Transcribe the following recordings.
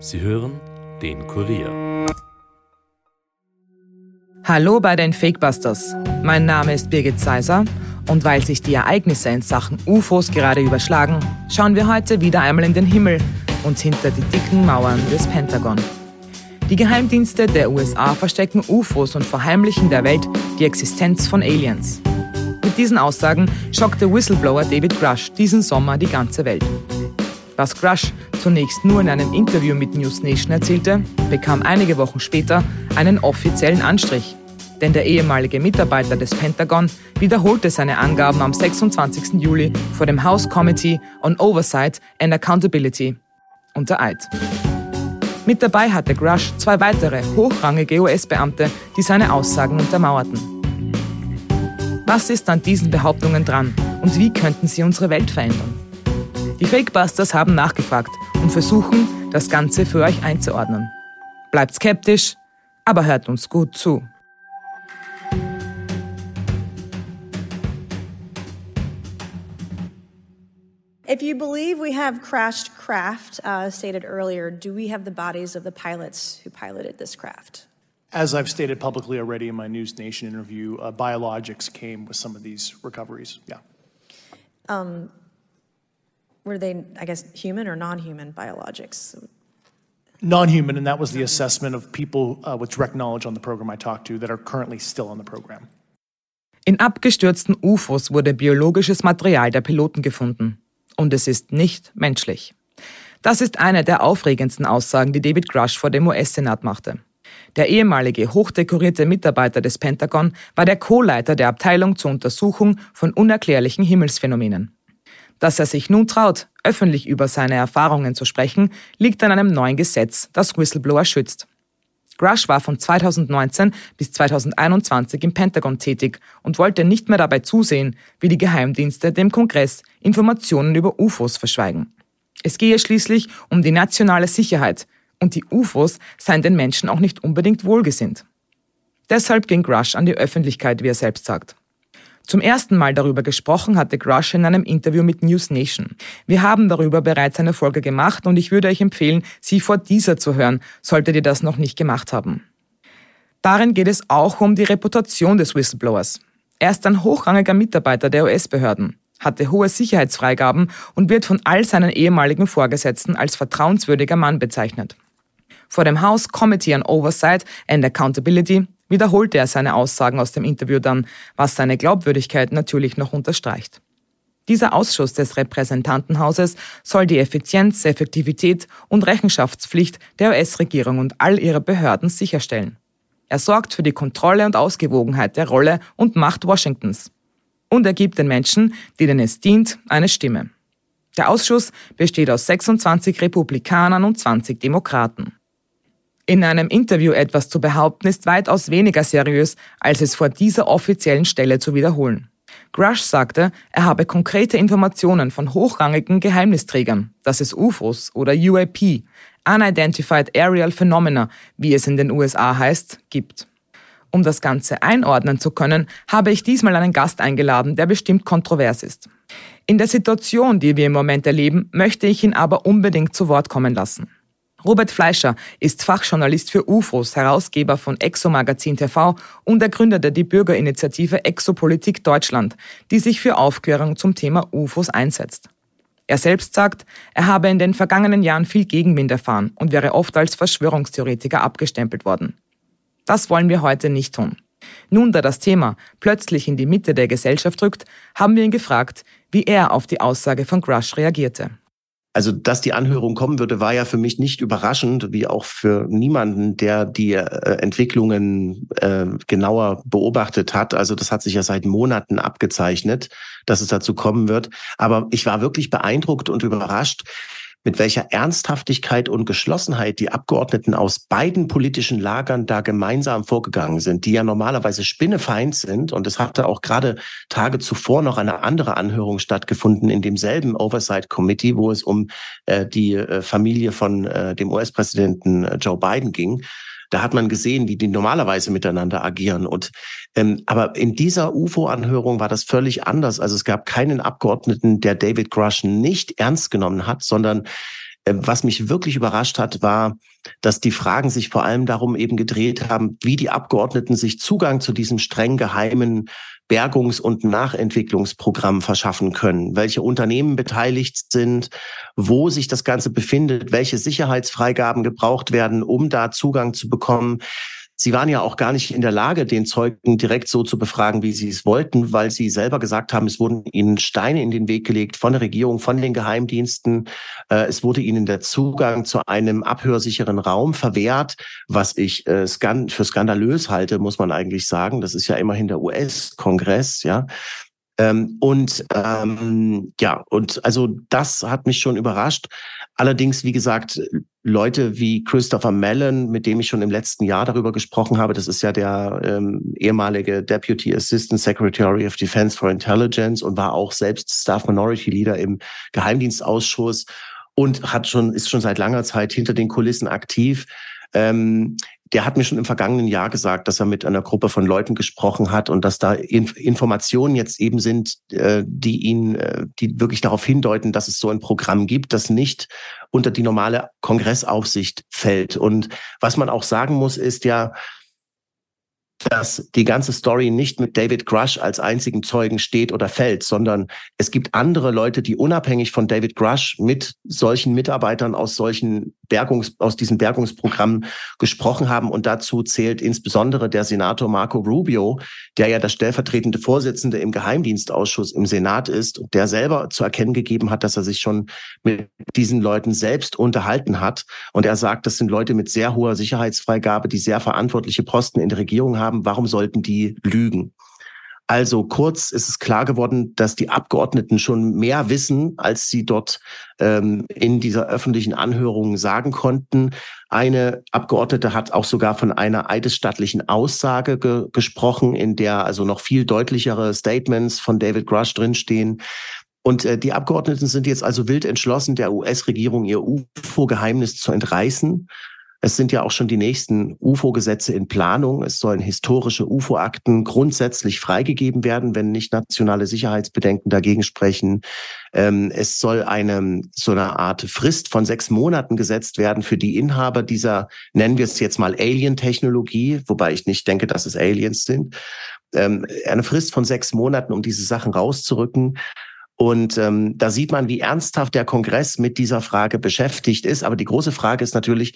Sie hören den Kurier. Hallo bei den Fakebusters. Mein Name ist Birgit Seiser und weil sich die Ereignisse in Sachen UFOs gerade überschlagen, schauen wir heute wieder einmal in den Himmel und hinter die dicken Mauern des Pentagon. Die Geheimdienste der USA verstecken UFOs und verheimlichen der Welt die Existenz von Aliens. Mit diesen Aussagen schockte Whistleblower David Grush diesen Sommer die ganze Welt. Was Grush zunächst nur in einem Interview mit News Nation erzählte, bekam einige Wochen später einen offiziellen Anstrich. Denn der ehemalige Mitarbeiter des Pentagon wiederholte seine Angaben am 26. Juli vor dem House Committee on Oversight and Accountability unter Eid. Mit dabei hatte Grush zwei weitere hochrangige US-Beamte, die seine Aussagen untermauerten. Was ist an diesen Behauptungen dran und wie könnten sie unsere Welt verändern? Die Fakebusters haben nachgefragt und versuchen, das Ganze für euch einzuordnen. Bleibt skeptisch, aber hört uns gut zu. If you believe we have crashed craft, uh, stated earlier, do we have the bodies of the pilots who piloted this craft? As I've stated publicly already in my News Nation interview, uh, biologics came with some of these recoveries. Yeah. Um, were they, I guess, human or non human biologics? Non human, and that was the assessment of people uh, with direct knowledge on the program I talked to that are currently still on the program. In abgestürzten UFOs wurde biologisches Material der Piloten gefunden. und es ist nicht menschlich. Das ist eine der aufregendsten Aussagen, die David Grush vor dem US-Senat machte. Der ehemalige hochdekorierte Mitarbeiter des Pentagon war der Co-Leiter der Abteilung zur Untersuchung von unerklärlichen Himmelsphänomenen. Dass er sich nun traut, öffentlich über seine Erfahrungen zu sprechen, liegt an einem neuen Gesetz, das Whistleblower schützt. Grush war von 2019 bis 2021 im Pentagon tätig und wollte nicht mehr dabei zusehen, wie die Geheimdienste dem Kongress Informationen über UFOs verschweigen. Es gehe schließlich um die nationale Sicherheit und die UFOs seien den Menschen auch nicht unbedingt wohlgesinnt. Deshalb ging Grush an die Öffentlichkeit, wie er selbst sagt. Zum ersten Mal darüber gesprochen hatte Grush in einem Interview mit News Nation. Wir haben darüber bereits eine Folge gemacht und ich würde euch empfehlen, sie vor dieser zu hören, solltet ihr das noch nicht gemacht haben. Darin geht es auch um die Reputation des Whistleblowers. Er ist ein hochrangiger Mitarbeiter der US-Behörden, hatte hohe Sicherheitsfreigaben und wird von all seinen ehemaligen Vorgesetzten als vertrauenswürdiger Mann bezeichnet. Vor dem House Committee on Oversight and Accountability wiederholte er seine Aussagen aus dem Interview dann, was seine Glaubwürdigkeit natürlich noch unterstreicht. Dieser Ausschuss des Repräsentantenhauses soll die Effizienz, Effektivität und Rechenschaftspflicht der US-Regierung und all ihrer Behörden sicherstellen. Er sorgt für die Kontrolle und Ausgewogenheit der Rolle und Macht Washingtons. Und er gibt den Menschen, denen es dient, eine Stimme. Der Ausschuss besteht aus 26 Republikanern und 20 Demokraten. In einem Interview etwas zu behaupten, ist weitaus weniger seriös, als es vor dieser offiziellen Stelle zu wiederholen. Grush sagte, er habe konkrete Informationen von hochrangigen Geheimnisträgern, dass es UFOs oder UAP, Unidentified Aerial Phenomena, wie es in den USA heißt, gibt. Um das Ganze einordnen zu können, habe ich diesmal einen Gast eingeladen, der bestimmt kontrovers ist. In der Situation, die wir im Moment erleben, möchte ich ihn aber unbedingt zu Wort kommen lassen. Robert Fleischer ist Fachjournalist für UFOs, Herausgeber von Exo-Magazin TV und der Gründer der die Bürgerinitiative Exopolitik Deutschland, die sich für Aufklärung zum Thema UFOs einsetzt. Er selbst sagt, er habe in den vergangenen Jahren viel Gegenwind erfahren und wäre oft als Verschwörungstheoretiker abgestempelt worden. Das wollen wir heute nicht tun. Nun, da das Thema plötzlich in die Mitte der Gesellschaft rückt, haben wir ihn gefragt, wie er auf die Aussage von Grush reagierte. Also, dass die Anhörung kommen würde, war ja für mich nicht überraschend, wie auch für niemanden, der die äh, Entwicklungen äh, genauer beobachtet hat. Also, das hat sich ja seit Monaten abgezeichnet, dass es dazu kommen wird. Aber ich war wirklich beeindruckt und überrascht, mit welcher Ernsthaftigkeit und Geschlossenheit die Abgeordneten aus beiden politischen Lagern da gemeinsam vorgegangen sind, die ja normalerweise spinnefeind sind. Und es hatte auch gerade Tage zuvor noch eine andere Anhörung stattgefunden in demselben Oversight Committee, wo es um äh, die äh, Familie von äh, dem US-Präsidenten äh, Joe Biden ging. Da hat man gesehen, wie die normalerweise miteinander agieren. Und ähm, aber in dieser UFO-Anhörung war das völlig anders. Also es gab keinen Abgeordneten, der David Grush nicht ernst genommen hat, sondern äh, was mich wirklich überrascht hat, war, dass die Fragen sich vor allem darum eben gedreht haben, wie die Abgeordneten sich Zugang zu diesem streng geheimen Bergungs- und Nachentwicklungsprogramm verschaffen können, welche Unternehmen beteiligt sind, wo sich das Ganze befindet, welche Sicherheitsfreigaben gebraucht werden, um da Zugang zu bekommen. Sie waren ja auch gar nicht in der Lage, den Zeugen direkt so zu befragen, wie Sie es wollten, weil Sie selber gesagt haben, es wurden Ihnen Steine in den Weg gelegt von der Regierung, von den Geheimdiensten. Äh, es wurde Ihnen der Zugang zu einem abhörsicheren Raum verwehrt, was ich äh, für skandalös halte, muss man eigentlich sagen. Das ist ja immerhin der US-Kongress, ja. Ähm, und ähm, ja, und also das hat mich schon überrascht. Allerdings, wie gesagt, Leute wie Christopher Mellon, mit dem ich schon im letzten Jahr darüber gesprochen habe, das ist ja der ähm, ehemalige Deputy Assistant Secretary of Defense for Intelligence und war auch selbst Staff Minority Leader im Geheimdienstausschuss und hat schon, ist schon seit langer Zeit hinter den Kulissen aktiv. Ähm, der hat mir schon im vergangenen Jahr gesagt, dass er mit einer Gruppe von Leuten gesprochen hat und dass da Inf Informationen jetzt eben sind, äh, die ihn, äh, die wirklich darauf hindeuten, dass es so ein Programm gibt, das nicht unter die normale Kongressaufsicht fällt. Und was man auch sagen muss, ist ja, dass die ganze Story nicht mit David Grush als einzigen Zeugen steht oder fällt, sondern es gibt andere Leute, die unabhängig von David Grush mit solchen Mitarbeitern aus solchen Bergungs, aus diesen Bergungsprogrammen gesprochen haben. Und dazu zählt insbesondere der Senator Marco Rubio, der ja der stellvertretende Vorsitzende im Geheimdienstausschuss im Senat ist und der selber zu erkennen gegeben hat, dass er sich schon mit diesen Leuten selbst unterhalten hat. Und er sagt, das sind Leute mit sehr hoher Sicherheitsfreigabe, die sehr verantwortliche Posten in der Regierung haben. Warum sollten die lügen? Also kurz ist es klar geworden, dass die Abgeordneten schon mehr wissen, als sie dort ähm, in dieser öffentlichen Anhörung sagen konnten. Eine Abgeordnete hat auch sogar von einer eidesstattlichen Aussage ge gesprochen, in der also noch viel deutlichere Statements von David Grush drinstehen. Und äh, die Abgeordneten sind jetzt also wild entschlossen, der US-Regierung ihr UFO-Geheimnis zu entreißen. Es sind ja auch schon die nächsten UFO-Gesetze in Planung. Es sollen historische UFO-Akten grundsätzlich freigegeben werden, wenn nicht nationale Sicherheitsbedenken dagegen sprechen. Ähm, es soll eine so eine Art Frist von sechs Monaten gesetzt werden für die Inhaber dieser, nennen wir es jetzt mal Alien-Technologie, wobei ich nicht denke, dass es Aliens sind. Ähm, eine Frist von sechs Monaten, um diese Sachen rauszurücken. Und ähm, da sieht man, wie ernsthaft der Kongress mit dieser Frage beschäftigt ist. Aber die große Frage ist natürlich,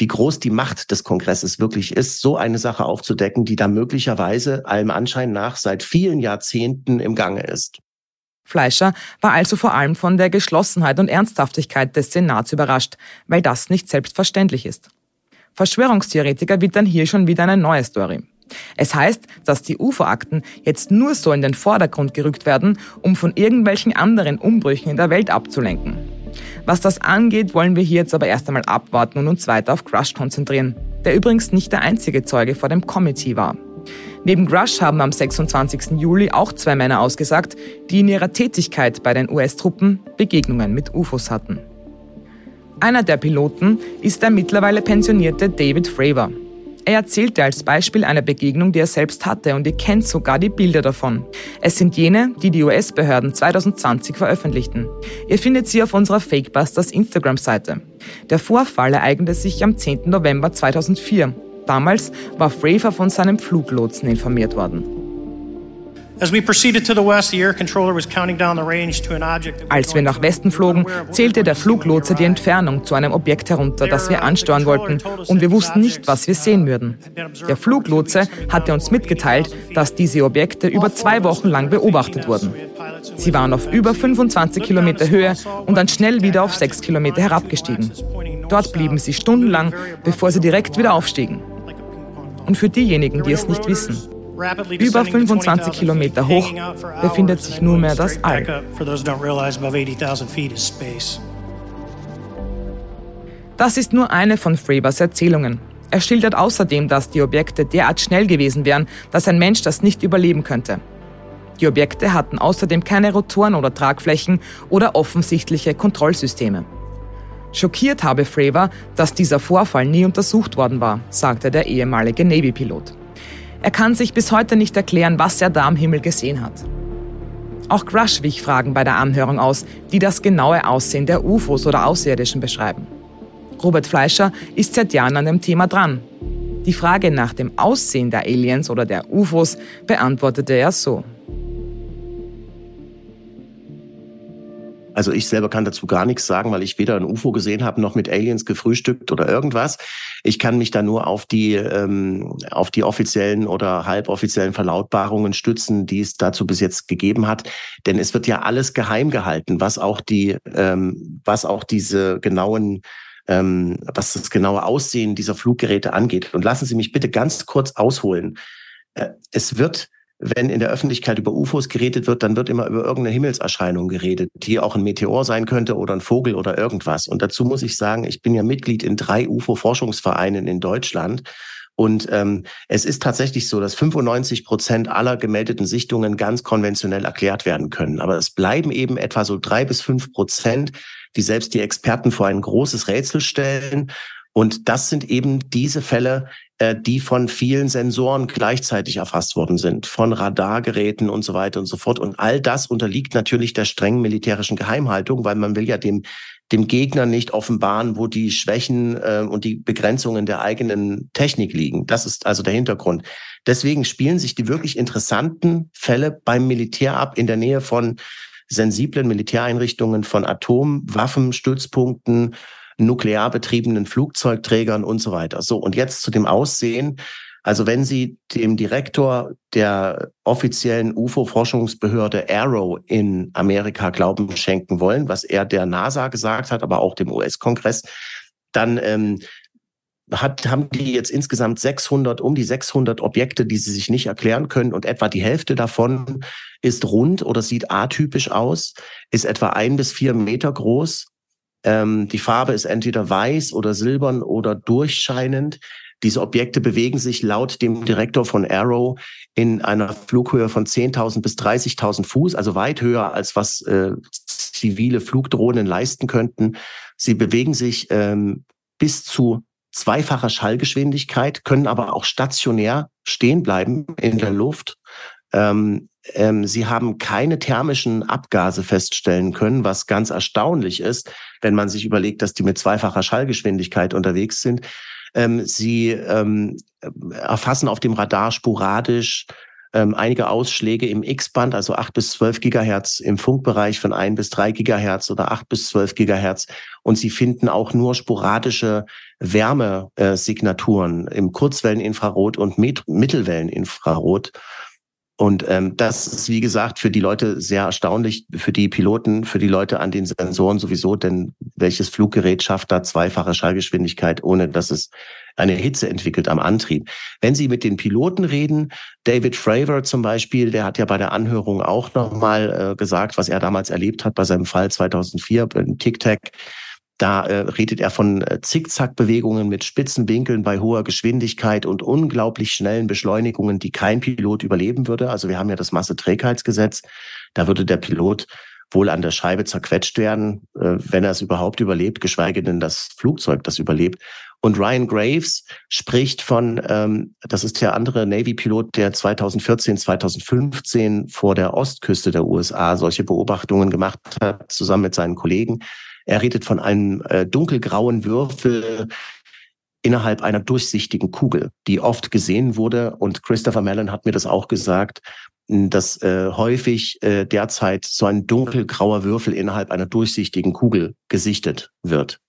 wie groß die Macht des Kongresses wirklich ist, so eine Sache aufzudecken, die da möglicherweise allem Anschein nach seit vielen Jahrzehnten im Gange ist. Fleischer war also vor allem von der Geschlossenheit und Ernsthaftigkeit des Senats überrascht, weil das nicht selbstverständlich ist. Verschwörungstheoretiker wittern hier schon wieder eine neue Story. Es heißt, dass die UFO-Akten jetzt nur so in den Vordergrund gerückt werden, um von irgendwelchen anderen Umbrüchen in der Welt abzulenken. Was das angeht, wollen wir hier jetzt aber erst einmal abwarten und uns weiter auf Grush konzentrieren, der übrigens nicht der einzige Zeuge vor dem Committee war. Neben Grush haben am 26. Juli auch zwei Männer ausgesagt, die in ihrer Tätigkeit bei den US-Truppen Begegnungen mit UFOs hatten. Einer der Piloten ist der mittlerweile pensionierte David Fravor, er erzählte als Beispiel eine Begegnung, die er selbst hatte und ihr kennt sogar die Bilder davon. Es sind jene, die die US-Behörden 2020 veröffentlichten. Ihr findet sie auf unserer Fakebusters Instagram-Seite. Der Vorfall ereignete sich am 10. November 2004. Damals war Fravor von seinem Fluglotsen informiert worden. Als wir nach Westen flogen, zählte der Fluglotse die Entfernung zu einem Objekt herunter, das wir ansteuern wollten, und wir wussten nicht, was wir sehen würden. Der Fluglotse hatte uns mitgeteilt, dass diese Objekte über zwei Wochen lang beobachtet wurden. Sie waren auf über 25 Kilometer Höhe und dann schnell wieder auf 6 Kilometer herabgestiegen. Dort blieben sie stundenlang, bevor sie direkt wieder aufstiegen. Und für diejenigen, die es nicht wissen, über 25 Kilometer hoch befindet sich nunmehr das All. Das ist nur eine von Fravers Erzählungen. Er schildert außerdem, dass die Objekte derart schnell gewesen wären, dass ein Mensch das nicht überleben könnte. Die Objekte hatten außerdem keine Rotoren oder Tragflächen oder offensichtliche Kontrollsysteme. Schockiert habe Fravor, dass dieser Vorfall nie untersucht worden war, sagte der ehemalige Navy-Pilot. Er kann sich bis heute nicht erklären, was er da am Himmel gesehen hat. Auch Grush wich Fragen bei der Anhörung aus, die das genaue Aussehen der UFOs oder Außerirdischen beschreiben. Robert Fleischer ist seit Jahren an dem Thema dran. Die Frage nach dem Aussehen der Aliens oder der UFOs beantwortete er so. Also ich selber kann dazu gar nichts sagen, weil ich weder ein UFO gesehen habe noch mit Aliens gefrühstückt oder irgendwas. Ich kann mich da nur auf die ähm, auf die offiziellen oder halboffiziellen Verlautbarungen stützen, die es dazu bis jetzt gegeben hat. Denn es wird ja alles geheim gehalten, was auch die ähm, was auch diese genauen ähm, was das genaue Aussehen dieser Fluggeräte angeht. Und lassen Sie mich bitte ganz kurz ausholen. Äh, es wird wenn in der Öffentlichkeit über UFOs geredet wird, dann wird immer über irgendeine Himmelserscheinung geredet, die auch ein Meteor sein könnte oder ein Vogel oder irgendwas. Und dazu muss ich sagen, ich bin ja Mitglied in drei UFO-Forschungsvereinen in Deutschland. Und ähm, es ist tatsächlich so, dass 95 Prozent aller gemeldeten Sichtungen ganz konventionell erklärt werden können. Aber es bleiben eben etwa so drei bis fünf Prozent, die selbst die Experten vor ein großes Rätsel stellen. Und das sind eben diese Fälle, die von vielen Sensoren gleichzeitig erfasst worden sind, von Radargeräten und so weiter und so fort. Und all das unterliegt natürlich der strengen militärischen Geheimhaltung, weil man will ja dem dem Gegner nicht offenbaren, wo die Schwächen äh, und die Begrenzungen der eigenen Technik liegen. Das ist also der Hintergrund. Deswegen spielen sich die wirklich interessanten Fälle beim Militär ab in der Nähe von sensiblen Militäreinrichtungen, von Atomwaffenstützpunkten, nuklear betriebenen Flugzeugträgern und so weiter. So, und jetzt zu dem Aussehen. Also wenn Sie dem Direktor der offiziellen UFO-Forschungsbehörde Arrow in Amerika Glauben schenken wollen, was er der NASA gesagt hat, aber auch dem US-Kongress, dann ähm, hat, haben die jetzt insgesamt 600, um die 600 Objekte, die sie sich nicht erklären können und etwa die Hälfte davon ist rund oder sieht atypisch aus, ist etwa ein bis vier Meter groß ähm, die Farbe ist entweder weiß oder silbern oder durchscheinend. Diese Objekte bewegen sich laut dem Direktor von Arrow in einer Flughöhe von 10.000 bis 30.000 Fuß, also weit höher als was äh, zivile Flugdrohnen leisten könnten. Sie bewegen sich ähm, bis zu zweifacher Schallgeschwindigkeit, können aber auch stationär stehen bleiben in der Luft. Ähm, ähm, sie haben keine thermischen Abgase feststellen können, was ganz erstaunlich ist, wenn man sich überlegt, dass die mit zweifacher Schallgeschwindigkeit unterwegs sind. Ähm, sie ähm, erfassen auf dem Radar sporadisch ähm, einige Ausschläge im X-Band, also 8 bis 12 Gigahertz im Funkbereich von 1 bis 3 Gigahertz oder 8 bis 12 Gigahertz. Und sie finden auch nur sporadische Wärmesignaturen im Kurzwelleninfrarot und Mittelwelleninfrarot. Und ähm, das ist, wie gesagt, für die Leute sehr erstaunlich, für die Piloten, für die Leute an den Sensoren sowieso, denn welches Fluggerät schafft da zweifache Schallgeschwindigkeit, ohne dass es eine Hitze entwickelt am Antrieb? Wenn Sie mit den Piloten reden, David Fravor zum Beispiel, der hat ja bei der Anhörung auch nochmal äh, gesagt, was er damals erlebt hat bei seinem Fall 2004 beim Tic-Tac da äh, redet er von äh, Zickzackbewegungen mit spitzen Winkeln bei hoher Geschwindigkeit und unglaublich schnellen Beschleunigungen, die kein Pilot überleben würde. Also wir haben ja das Masseträgheitsgesetz. Da würde der Pilot wohl an der Scheibe zerquetscht werden, äh, wenn er es überhaupt überlebt, geschweige denn das Flugzeug das überlebt. Und Ryan Graves spricht von, ähm, das ist der andere Navy-Pilot, der 2014, 2015 vor der Ostküste der USA solche Beobachtungen gemacht hat, zusammen mit seinen Kollegen. Er redet von einem äh, dunkelgrauen Würfel innerhalb einer durchsichtigen Kugel, die oft gesehen wurde. Und Christopher Mellon hat mir das auch gesagt, dass äh, häufig äh, derzeit so ein dunkelgrauer Würfel innerhalb einer durchsichtigen Kugel gesichtet wird.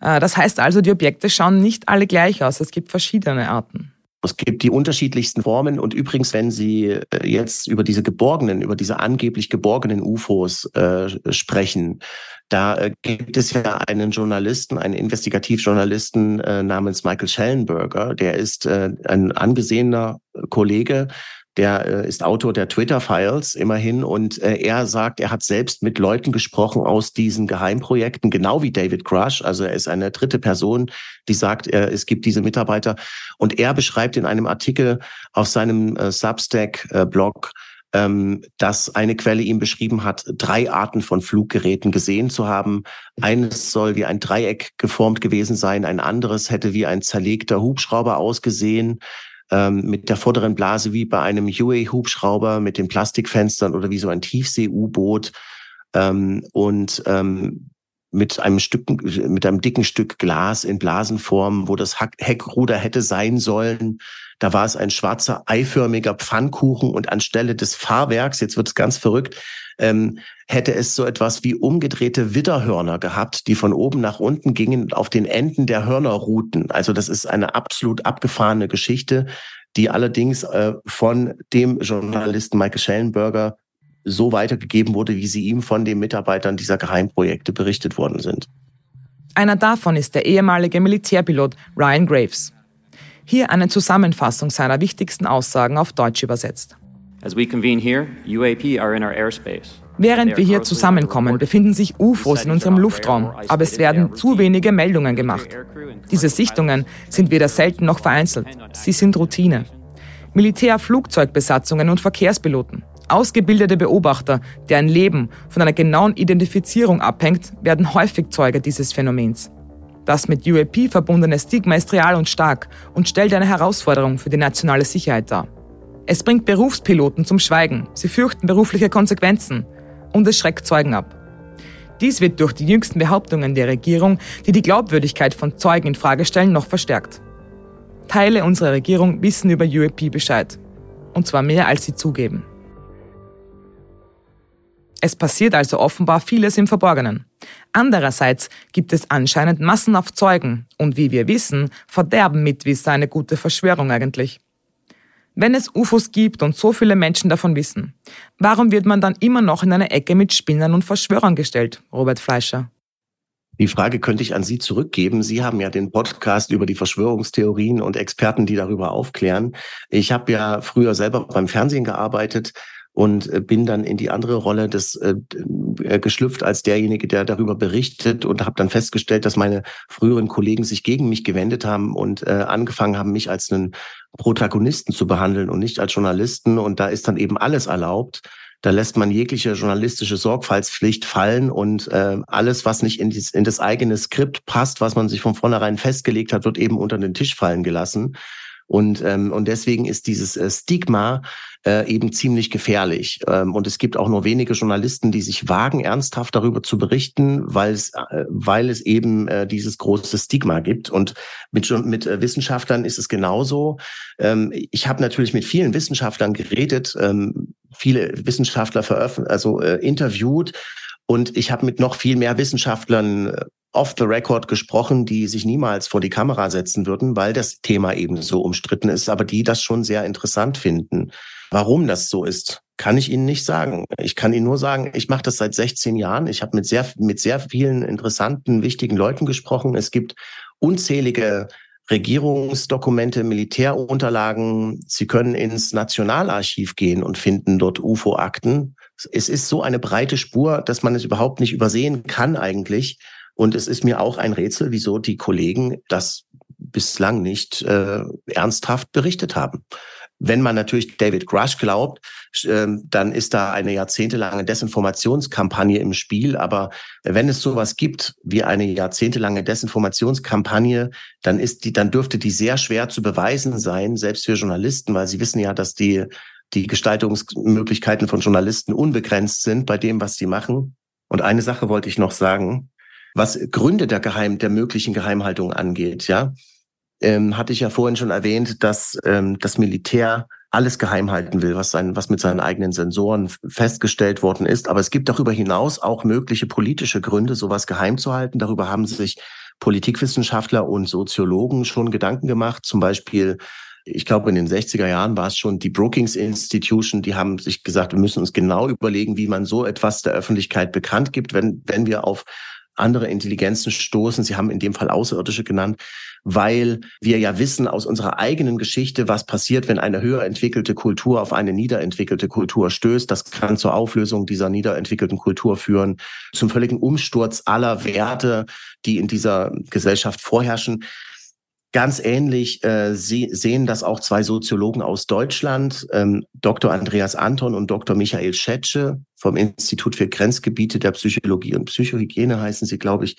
Äh, das heißt also, die Objekte schauen nicht alle gleich aus. Es gibt verschiedene Arten. Es gibt die unterschiedlichsten Formen und übrigens, wenn Sie äh, jetzt über diese geborgenen, über diese angeblich geborgenen UFOs äh, sprechen, da äh, gibt es ja einen Journalisten, einen Investigativjournalisten äh, namens Michael Schellenberger, der ist äh, ein angesehener Kollege, der äh, ist Autor der Twitter-Files immerhin und äh, er sagt, er hat selbst mit Leuten gesprochen aus diesen Geheimprojekten, genau wie David Crush. Also er ist eine dritte Person, die sagt, äh, es gibt diese Mitarbeiter. Und er beschreibt in einem Artikel auf seinem äh, Substack-Blog, äh, ähm, dass eine Quelle ihm beschrieben hat, drei Arten von Fluggeräten gesehen zu haben. Eines soll wie ein Dreieck geformt gewesen sein, ein anderes hätte wie ein zerlegter Hubschrauber ausgesehen. Ähm, mit der vorderen Blase wie bei einem UA-Hubschrauber mit den Plastikfenstern oder wie so ein Tiefsee-U-Boot ähm, und ähm, mit einem Stück, mit einem dicken Stück Glas in Blasenform, wo das Heckruder hätte sein sollen. Da war es ein schwarzer eiförmiger Pfannkuchen und anstelle des Fahrwerks, jetzt wird es ganz verrückt, ähm, hätte es so etwas wie umgedrehte Widderhörner gehabt, die von oben nach unten gingen auf den Enden der Hörnerrouten. Also das ist eine absolut abgefahrene Geschichte, die allerdings äh, von dem Journalisten Michael Schellenberger so weitergegeben wurde, wie sie ihm von den Mitarbeitern dieser Geheimprojekte berichtet worden sind. Einer davon ist der ehemalige Militärpilot Ryan Graves. Hier eine Zusammenfassung seiner wichtigsten Aussagen auf Deutsch übersetzt. Während wir hier zusammenkommen, befinden sich UFOs in unserem Luftraum, aber es werden zu wenige Meldungen gemacht. Diese Sichtungen sind weder selten noch vereinzelt, sie sind Routine. Militärflugzeugbesatzungen und Verkehrspiloten, Ausgebildete Beobachter, deren Leben von einer genauen Identifizierung abhängt, werden häufig Zeuge dieses Phänomens. Das mit UAP verbundene Stigma ist real und stark und stellt eine Herausforderung für die nationale Sicherheit dar. Es bringt Berufspiloten zum Schweigen, sie fürchten berufliche Konsequenzen und es schreckt Zeugen ab. Dies wird durch die jüngsten Behauptungen der Regierung, die die Glaubwürdigkeit von Zeugen in Frage stellen, noch verstärkt. Teile unserer Regierung wissen über UAP Bescheid. Und zwar mehr, als sie zugeben. Es passiert also offenbar vieles im Verborgenen. Andererseits gibt es anscheinend massenhaft Zeugen und wie wir wissen, verderben Mitwisser eine gute Verschwörung eigentlich. Wenn es UFOs gibt und so viele Menschen davon wissen, warum wird man dann immer noch in eine Ecke mit Spinnern und Verschwörern gestellt, Robert Fleischer? Die Frage könnte ich an Sie zurückgeben. Sie haben ja den Podcast über die Verschwörungstheorien und Experten, die darüber aufklären. Ich habe ja früher selber beim Fernsehen gearbeitet und äh, bin dann in die andere Rolle des äh, äh, geschlüpft als derjenige, der darüber berichtet und habe dann festgestellt, dass meine früheren Kollegen sich gegen mich gewendet haben und äh, angefangen haben, mich als einen Protagonisten zu behandeln und nicht als Journalisten. Und da ist dann eben alles erlaubt. Da lässt man jegliche journalistische Sorgfaltspflicht fallen und äh, alles, was nicht in, dies, in das eigene Skript passt, was man sich von vornherein festgelegt hat, wird eben unter den Tisch fallen gelassen. Und, ähm, und deswegen ist dieses äh, Stigma äh, eben ziemlich gefährlich. Ähm, und es gibt auch nur wenige Journalisten, die sich wagen, ernsthaft darüber zu berichten, weil es, äh, weil es eben äh, dieses große Stigma gibt. Und mit, mit äh, Wissenschaftlern ist es genauso. Ähm, ich habe natürlich mit vielen Wissenschaftlern geredet, ähm, viele Wissenschaftler veröffentlicht, also äh, interviewt. Und ich habe mit noch viel mehr Wissenschaftlern äh, off the record gesprochen, die sich niemals vor die Kamera setzen würden, weil das Thema eben so umstritten ist, aber die das schon sehr interessant finden. Warum das so ist, kann ich Ihnen nicht sagen. Ich kann Ihnen nur sagen, ich mache das seit 16 Jahren. Ich habe mit sehr, mit sehr vielen interessanten, wichtigen Leuten gesprochen. Es gibt unzählige Regierungsdokumente, Militärunterlagen. Sie können ins Nationalarchiv gehen und finden dort UFO-Akten. Es ist so eine breite Spur, dass man es überhaupt nicht übersehen kann eigentlich. Und es ist mir auch ein Rätsel, wieso die Kollegen das bislang nicht äh, ernsthaft berichtet haben. Wenn man natürlich David Grush glaubt, äh, dann ist da eine jahrzehntelange Desinformationskampagne im Spiel. Aber wenn es sowas gibt wie eine jahrzehntelange Desinformationskampagne, dann ist die, dann dürfte die sehr schwer zu beweisen sein, selbst für Journalisten, weil sie wissen ja, dass die die Gestaltungsmöglichkeiten von Journalisten unbegrenzt sind bei dem, was sie machen. Und eine Sache wollte ich noch sagen was Gründe der Geheim, der möglichen Geheimhaltung angeht, ja, ähm, hatte ich ja vorhin schon erwähnt, dass ähm, das Militär alles geheim halten will, was, sein, was mit seinen eigenen Sensoren festgestellt worden ist. Aber es gibt darüber hinaus auch mögliche politische Gründe, sowas geheim zu halten. Darüber haben sich Politikwissenschaftler und Soziologen schon Gedanken gemacht. Zum Beispiel, ich glaube, in den 60er Jahren war es schon die Brookings Institution, die haben sich gesagt, wir müssen uns genau überlegen, wie man so etwas der Öffentlichkeit bekannt gibt, wenn, wenn wir auf andere Intelligenzen stoßen. Sie haben in dem Fall Außerirdische genannt, weil wir ja wissen aus unserer eigenen Geschichte, was passiert, wenn eine höher entwickelte Kultur auf eine niederentwickelte Kultur stößt. Das kann zur Auflösung dieser niederentwickelten Kultur führen, zum völligen Umsturz aller Werte, die in dieser Gesellschaft vorherrschen. Ganz ähnlich äh, sie, sehen das auch zwei Soziologen aus Deutschland, ähm, Dr. Andreas Anton und Dr. Michael Schetsche vom Institut für Grenzgebiete der Psychologie und Psychohygiene heißen sie, glaube ich.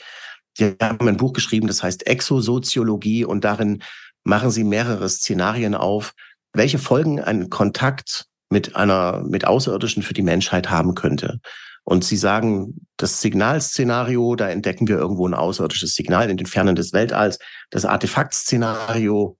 Die haben ein Buch geschrieben, das heißt Exosoziologie und darin machen sie mehrere Szenarien auf, welche Folgen ein Kontakt mit einer, mit Außerirdischen für die Menschheit haben könnte. Und sie sagen, das Signalszenario, da entdecken wir irgendwo ein außerirdisches Signal in den Fernen des Weltalls. Das Artefaktszenario,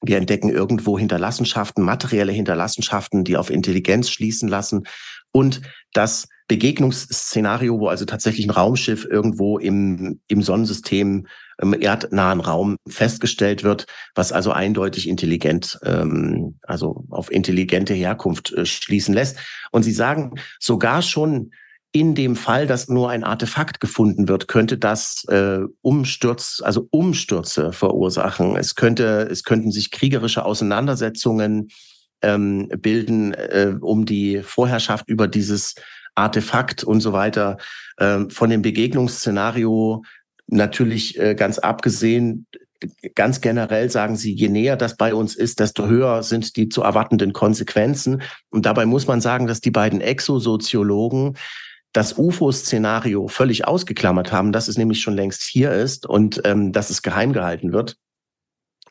wir entdecken irgendwo Hinterlassenschaften, materielle Hinterlassenschaften, die auf Intelligenz schließen lassen. Und das Begegnungsszenario, wo also tatsächlich ein Raumschiff irgendwo im, im Sonnensystem, im erdnahen Raum festgestellt wird, was also eindeutig intelligent, ähm, also auf intelligente Herkunft äh, schließen lässt. Und sie sagen sogar schon, in dem Fall, dass nur ein Artefakt gefunden wird, könnte das äh, Umsturz, also Umstürze verursachen. Es könnte, es könnten sich kriegerische Auseinandersetzungen ähm, bilden äh, um die Vorherrschaft über dieses Artefakt und so weiter. Ähm, von dem Begegnungsszenario natürlich äh, ganz abgesehen, ganz generell sagen sie, je näher das bei uns ist, desto höher sind die zu erwartenden Konsequenzen. Und dabei muss man sagen, dass die beiden Exosoziologen das UFO-Szenario völlig ausgeklammert haben, dass es nämlich schon längst hier ist und ähm, dass es geheim gehalten wird.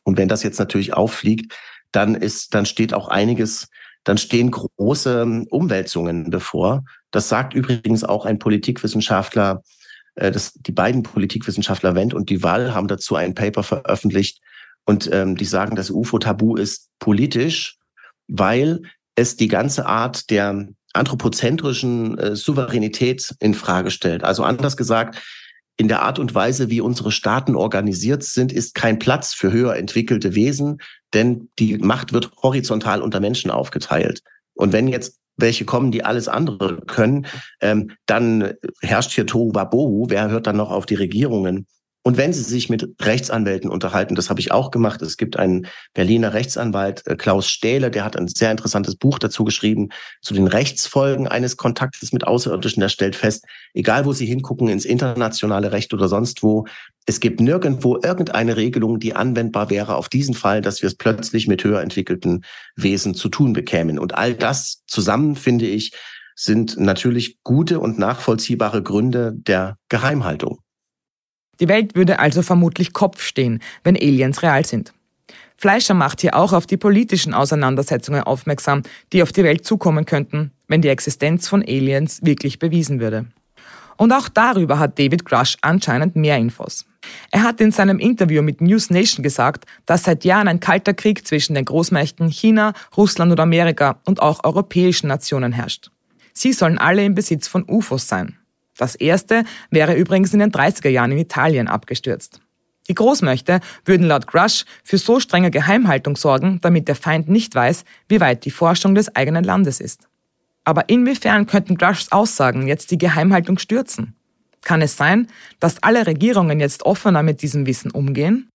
Und wenn das jetzt natürlich auffliegt, dann ist, dann steht auch einiges, dann stehen große ähm, Umwälzungen bevor. Das sagt übrigens auch ein Politikwissenschaftler, äh, das, die beiden Politikwissenschaftler Wendt und Duval haben dazu ein Paper veröffentlicht und ähm, die sagen, das UFO-Tabu ist politisch, weil es die ganze Art der anthropozentrischen äh, Souveränität in Frage stellt. Also anders gesagt, in der Art und Weise, wie unsere Staaten organisiert sind, ist kein Platz für höher entwickelte Wesen, denn die Macht wird horizontal unter Menschen aufgeteilt. Und wenn jetzt welche kommen, die alles andere können, ähm, dann herrscht hier Tohu Wabohu. Wer hört dann noch auf die Regierungen? Und wenn Sie sich mit Rechtsanwälten unterhalten, das habe ich auch gemacht. Es gibt einen Berliner Rechtsanwalt, äh, Klaus Stähle, der hat ein sehr interessantes Buch dazu geschrieben, zu den Rechtsfolgen eines Kontaktes mit Außerirdischen. Der stellt fest, egal wo Sie hingucken, ins internationale Recht oder sonst wo, es gibt nirgendwo irgendeine Regelung, die anwendbar wäre auf diesen Fall, dass wir es plötzlich mit höher entwickelten Wesen zu tun bekämen. Und all das zusammen, finde ich, sind natürlich gute und nachvollziehbare Gründe der Geheimhaltung. Die Welt würde also vermutlich Kopf stehen, wenn Aliens real sind. Fleischer macht hier auch auf die politischen Auseinandersetzungen aufmerksam, die auf die Welt zukommen könnten, wenn die Existenz von Aliens wirklich bewiesen würde. Und auch darüber hat David Grush anscheinend mehr Infos. Er hat in seinem Interview mit News Nation gesagt, dass seit Jahren ein kalter Krieg zwischen den Großmächten China, Russland und Amerika und auch europäischen Nationen herrscht. Sie sollen alle im Besitz von UFOs sein. Das erste wäre übrigens in den 30er Jahren in Italien abgestürzt. Die Großmächte würden laut Grush für so strenge Geheimhaltung sorgen, damit der Feind nicht weiß, wie weit die Forschung des eigenen Landes ist. Aber inwiefern könnten Grushs Aussagen jetzt die Geheimhaltung stürzen? Kann es sein, dass alle Regierungen jetzt offener mit diesem Wissen umgehen?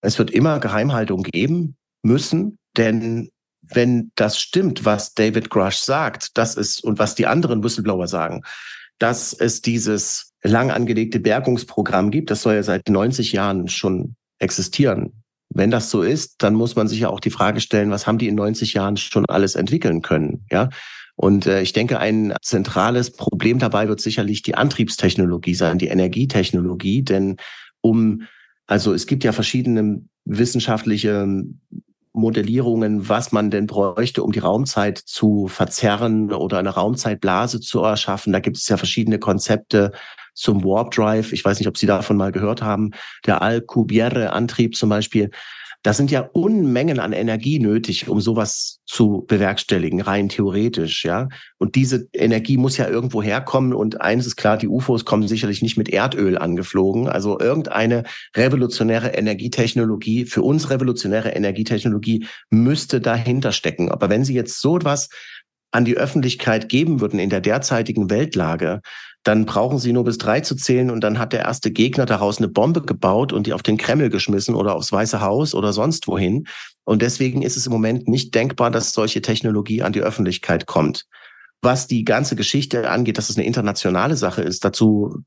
Es wird immer Geheimhaltung geben müssen, denn wenn das stimmt, was David Grush sagt, das ist und was die anderen Whistleblower sagen, dass es dieses lang angelegte Bergungsprogramm gibt. Das soll ja seit 90 Jahren schon existieren. Wenn das so ist, dann muss man sich ja auch die Frage stellen, was haben die in 90 Jahren schon alles entwickeln können? Ja. Und äh, ich denke, ein zentrales Problem dabei wird sicherlich die Antriebstechnologie sein, die Energietechnologie. Denn um, also es gibt ja verschiedene wissenschaftliche Modellierungen, was man denn bräuchte, um die Raumzeit zu verzerren oder eine Raumzeitblase zu erschaffen. Da gibt es ja verschiedene Konzepte zum Warp Drive. Ich weiß nicht, ob Sie davon mal gehört haben. Der Alcubierre-Antrieb zum Beispiel. Das sind ja Unmengen an Energie nötig, um sowas zu bewerkstelligen, rein theoretisch, ja. Und diese Energie muss ja irgendwo herkommen. Und eines ist klar, die UFOs kommen sicherlich nicht mit Erdöl angeflogen. Also irgendeine revolutionäre Energietechnologie, für uns revolutionäre Energietechnologie müsste dahinter stecken. Aber wenn Sie jetzt so etwas an die Öffentlichkeit geben würden in der derzeitigen Weltlage, dann brauchen sie nur bis drei zu zählen und dann hat der erste Gegner daraus eine Bombe gebaut und die auf den Kreml geschmissen oder aufs Weiße Haus oder sonst wohin. Und deswegen ist es im Moment nicht denkbar, dass solche Technologie an die Öffentlichkeit kommt. Was die ganze Geschichte angeht, dass es eine internationale Sache ist, dazu,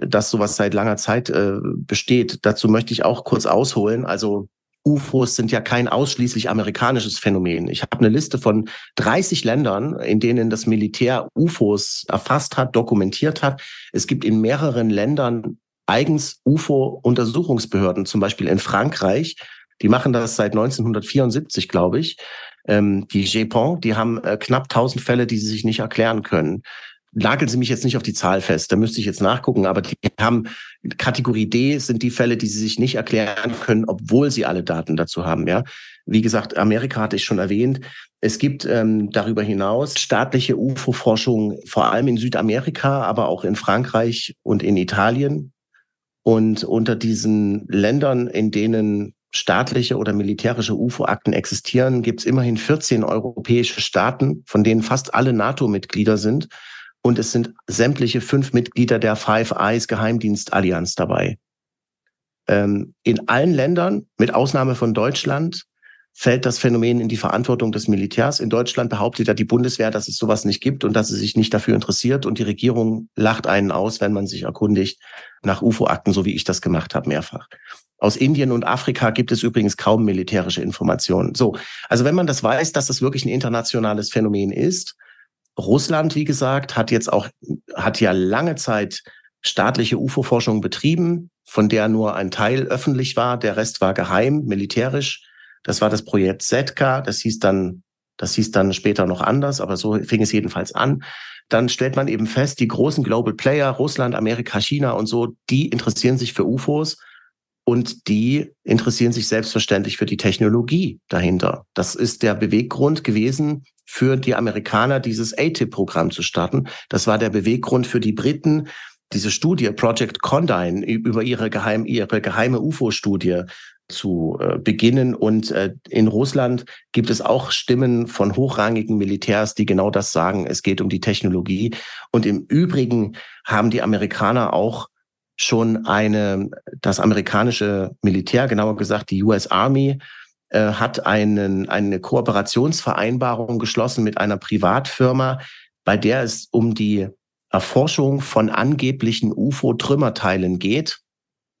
dass sowas seit langer Zeit äh, besteht, dazu möchte ich auch kurz ausholen. Also UFOs sind ja kein ausschließlich amerikanisches Phänomen. Ich habe eine Liste von 30 Ländern, in denen das Militär UFOs erfasst hat, dokumentiert hat. Es gibt in mehreren Ländern eigens UFO-Untersuchungsbehörden, zum Beispiel in Frankreich. Die machen das seit 1974, glaube ich. Ähm, die GEPON, die haben äh, knapp 1000 Fälle, die sie sich nicht erklären können. Nageln Sie mich jetzt nicht auf die Zahl fest, da müsste ich jetzt nachgucken, aber die haben Kategorie D sind die Fälle, die sie sich nicht erklären können, obwohl sie alle Daten dazu haben. Ja, wie gesagt, Amerika hatte ich schon erwähnt. Es gibt ähm, darüber hinaus staatliche UFO-Forschung, vor allem in Südamerika, aber auch in Frankreich und in Italien. Und unter diesen Ländern, in denen staatliche oder militärische UFO-Akten existieren, gibt es immerhin 14 europäische Staaten, von denen fast alle NATO-Mitglieder sind. Und es sind sämtliche fünf Mitglieder der Five Eyes Geheimdienstallianz dabei. Ähm, in allen Ländern, mit Ausnahme von Deutschland, fällt das Phänomen in die Verantwortung des Militärs. In Deutschland behauptet ja die Bundeswehr, dass es sowas nicht gibt und dass sie sich nicht dafür interessiert. Und die Regierung lacht einen aus, wenn man sich erkundigt nach UFO-Akten, so wie ich das gemacht habe, mehrfach. Aus Indien und Afrika gibt es übrigens kaum militärische Informationen. So, also wenn man das weiß, dass das wirklich ein internationales Phänomen ist, Russland, wie gesagt, hat jetzt auch, hat ja lange Zeit staatliche UFO-Forschung betrieben, von der nur ein Teil öffentlich war, der Rest war geheim, militärisch. Das war das Projekt Zetka. Das hieß dann, das hieß dann später noch anders, aber so fing es jedenfalls an. Dann stellt man eben fest, die großen Global Player, Russland, Amerika, China und so, die interessieren sich für UFOs und die interessieren sich selbstverständlich für die Technologie dahinter. Das ist der Beweggrund gewesen für die Amerikaner, dieses ATIP-Programm zu starten. Das war der Beweggrund für die Briten, diese Studie Project Condine über ihre, geheim, ihre geheime UFO-Studie zu äh, beginnen. Und äh, in Russland gibt es auch Stimmen von hochrangigen Militärs, die genau das sagen. Es geht um die Technologie. Und im Übrigen haben die Amerikaner auch schon eine, das amerikanische Militär, genauer gesagt die US Army, äh, hat einen, eine Kooperationsvereinbarung geschlossen mit einer Privatfirma, bei der es um die Erforschung von angeblichen UFO-Trümmerteilen geht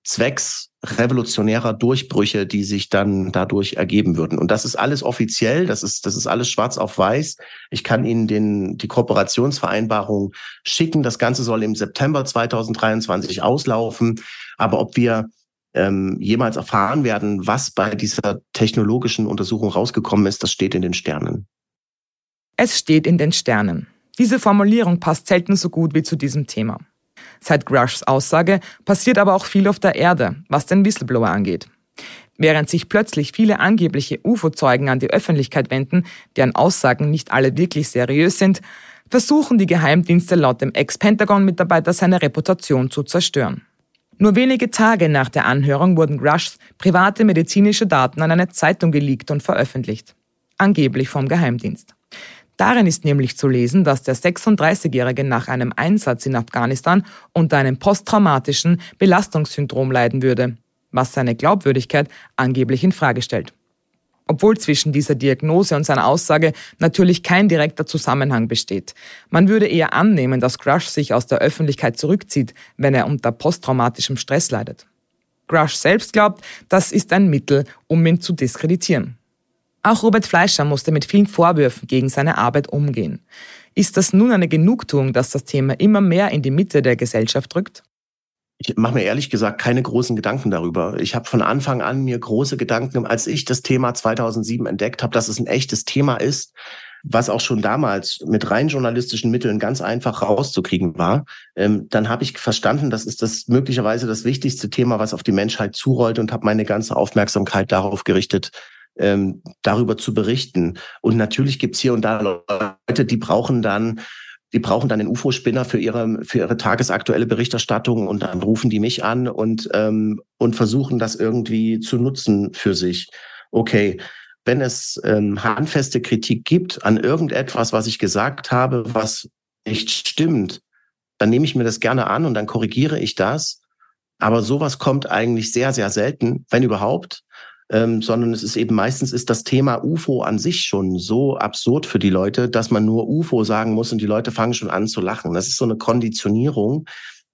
zwecks revolutionärer Durchbrüche, die sich dann dadurch ergeben würden. Und das ist alles offiziell, das ist, das ist alles schwarz auf weiß. Ich kann Ihnen den, die Kooperationsvereinbarung schicken. Das Ganze soll im September 2023 auslaufen. Aber ob wir ähm, jemals erfahren werden, was bei dieser technologischen Untersuchung rausgekommen ist, das steht in den Sternen. Es steht in den Sternen. Diese Formulierung passt selten so gut wie zu diesem Thema. Seit Grushs Aussage passiert aber auch viel auf der Erde, was den Whistleblower angeht. Während sich plötzlich viele angebliche UFO-Zeugen an die Öffentlichkeit wenden, deren Aussagen nicht alle wirklich seriös sind, versuchen die Geheimdienste laut dem Ex-Pentagon-Mitarbeiter seine Reputation zu zerstören. Nur wenige Tage nach der Anhörung wurden Grushs private medizinische Daten an eine Zeitung geleakt und veröffentlicht. Angeblich vom Geheimdienst. Darin ist nämlich zu lesen, dass der 36-Jährige nach einem Einsatz in Afghanistan unter einem posttraumatischen Belastungssyndrom leiden würde, was seine Glaubwürdigkeit angeblich in Frage stellt. Obwohl zwischen dieser Diagnose und seiner Aussage natürlich kein direkter Zusammenhang besteht. Man würde eher annehmen, dass Grush sich aus der Öffentlichkeit zurückzieht, wenn er unter posttraumatischem Stress leidet. Grush selbst glaubt, das ist ein Mittel, um ihn zu diskreditieren. Auch Robert Fleischer musste mit vielen Vorwürfen gegen seine Arbeit umgehen. Ist das nun eine Genugtuung, dass das Thema immer mehr in die Mitte der Gesellschaft rückt? Ich mache mir ehrlich gesagt keine großen Gedanken darüber. Ich habe von Anfang an mir große Gedanken, als ich das Thema 2007 entdeckt habe, dass es ein echtes Thema ist, was auch schon damals mit rein journalistischen Mitteln ganz einfach rauszukriegen war, ähm, dann habe ich verstanden, das ist das möglicherweise das wichtigste Thema, was auf die Menschheit zurollt und habe meine ganze Aufmerksamkeit darauf gerichtet, ähm, darüber zu berichten. Und natürlich gibt's hier und da Leute, die brauchen dann die brauchen dann den UFO-Spinner für ihre, für ihre tagesaktuelle Berichterstattung und dann rufen die mich an und, ähm, und versuchen das irgendwie zu nutzen für sich. Okay, wenn es ähm, handfeste Kritik gibt an irgendetwas, was ich gesagt habe, was nicht stimmt, dann nehme ich mir das gerne an und dann korrigiere ich das. Aber sowas kommt eigentlich sehr, sehr selten, wenn überhaupt ähm, sondern es ist eben meistens ist das Thema UFO an sich schon so absurd für die Leute, dass man nur UFO sagen muss und die Leute fangen schon an zu lachen. Das ist so eine Konditionierung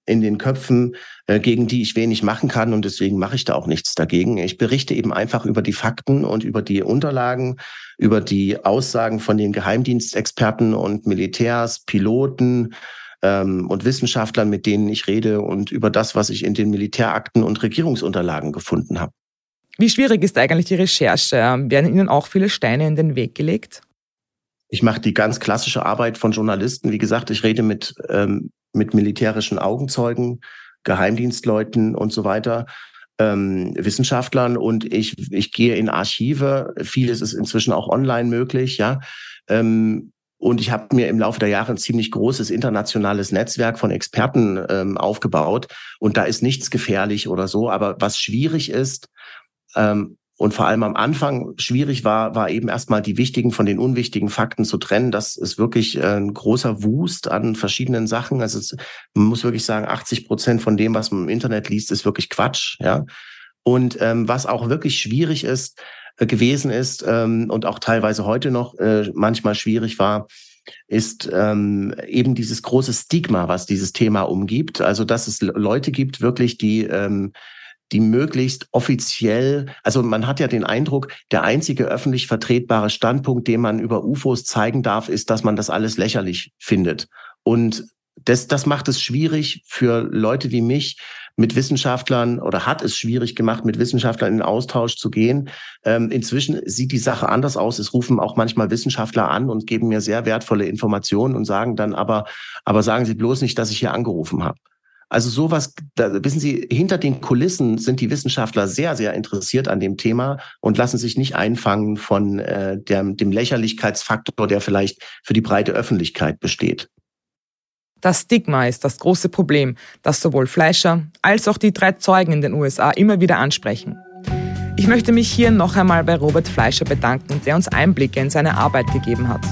in den Köpfen, äh, gegen die ich wenig machen kann und deswegen mache ich da auch nichts dagegen. Ich berichte eben einfach über die Fakten und über die Unterlagen, über die Aussagen von den Geheimdienstexperten und Militärs, Piloten, ähm, und Wissenschaftlern, mit denen ich rede und über das, was ich in den Militärakten und Regierungsunterlagen gefunden habe. Wie schwierig ist eigentlich die Recherche? Werden Ihnen auch viele Steine in den Weg gelegt? Ich mache die ganz klassische Arbeit von Journalisten. Wie gesagt, ich rede mit, ähm, mit militärischen Augenzeugen, Geheimdienstleuten und so weiter, ähm, Wissenschaftlern und ich, ich gehe in Archive. Vieles ist inzwischen auch online möglich, ja. Ähm, und ich habe mir im Laufe der Jahre ein ziemlich großes internationales Netzwerk von Experten ähm, aufgebaut. Und da ist nichts gefährlich oder so. Aber was schwierig ist, ähm, und vor allem am Anfang schwierig war, war eben erstmal die wichtigen von den unwichtigen Fakten zu trennen. Das ist wirklich äh, ein großer Wust an verschiedenen Sachen. Also es, man muss wirklich sagen, 80 Prozent von dem, was man im Internet liest, ist wirklich Quatsch. Ja. Und ähm, was auch wirklich schwierig ist, äh, gewesen ist ähm, und auch teilweise heute noch äh, manchmal schwierig war, ist ähm, eben dieses große Stigma, was dieses Thema umgibt. Also dass es Leute gibt, wirklich, die ähm, die möglichst offiziell, also man hat ja den Eindruck, der einzige öffentlich vertretbare Standpunkt, den man über UFOs zeigen darf, ist, dass man das alles lächerlich findet. Und das, das macht es schwierig für Leute wie mich, mit Wissenschaftlern oder hat es schwierig gemacht, mit Wissenschaftlern in Austausch zu gehen. Ähm, inzwischen sieht die Sache anders aus. Es rufen auch manchmal Wissenschaftler an und geben mir sehr wertvolle Informationen und sagen dann aber, aber sagen Sie bloß nicht, dass ich hier angerufen habe. Also sowas, da, wissen Sie, hinter den Kulissen sind die Wissenschaftler sehr, sehr interessiert an dem Thema und lassen sich nicht einfangen von äh, der, dem Lächerlichkeitsfaktor, der vielleicht für die breite Öffentlichkeit besteht. Das Stigma ist das große Problem, das sowohl Fleischer als auch die drei Zeugen in den USA immer wieder ansprechen. Ich möchte mich hier noch einmal bei Robert Fleischer bedanken, der uns Einblicke in seine Arbeit gegeben hat.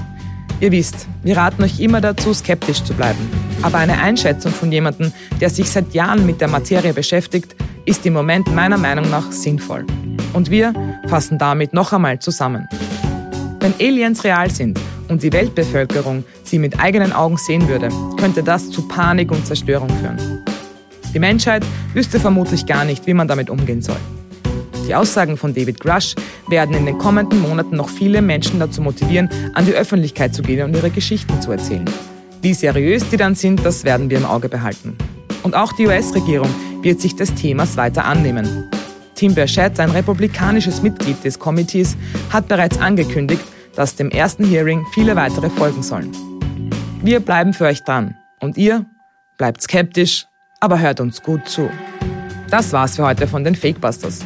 Ihr wisst, wir raten euch immer dazu, skeptisch zu bleiben. Aber eine Einschätzung von jemandem, der sich seit Jahren mit der Materie beschäftigt, ist im Moment meiner Meinung nach sinnvoll. Und wir fassen damit noch einmal zusammen. Wenn Aliens real sind und die Weltbevölkerung sie mit eigenen Augen sehen würde, könnte das zu Panik und Zerstörung führen. Die Menschheit wüsste vermutlich gar nicht, wie man damit umgehen soll. Die Aussagen von David Grush werden in den kommenden Monaten noch viele Menschen dazu motivieren, an die Öffentlichkeit zu gehen und ihre Geschichten zu erzählen. Wie seriös die dann sind, das werden wir im Auge behalten. Und auch die US-Regierung wird sich des Themas weiter annehmen. Tim Burchett, ein republikanisches Mitglied des Committees, hat bereits angekündigt, dass dem ersten Hearing viele weitere folgen sollen. Wir bleiben für euch dran. Und ihr bleibt skeptisch, aber hört uns gut zu. Das war's für heute von den Fakebusters.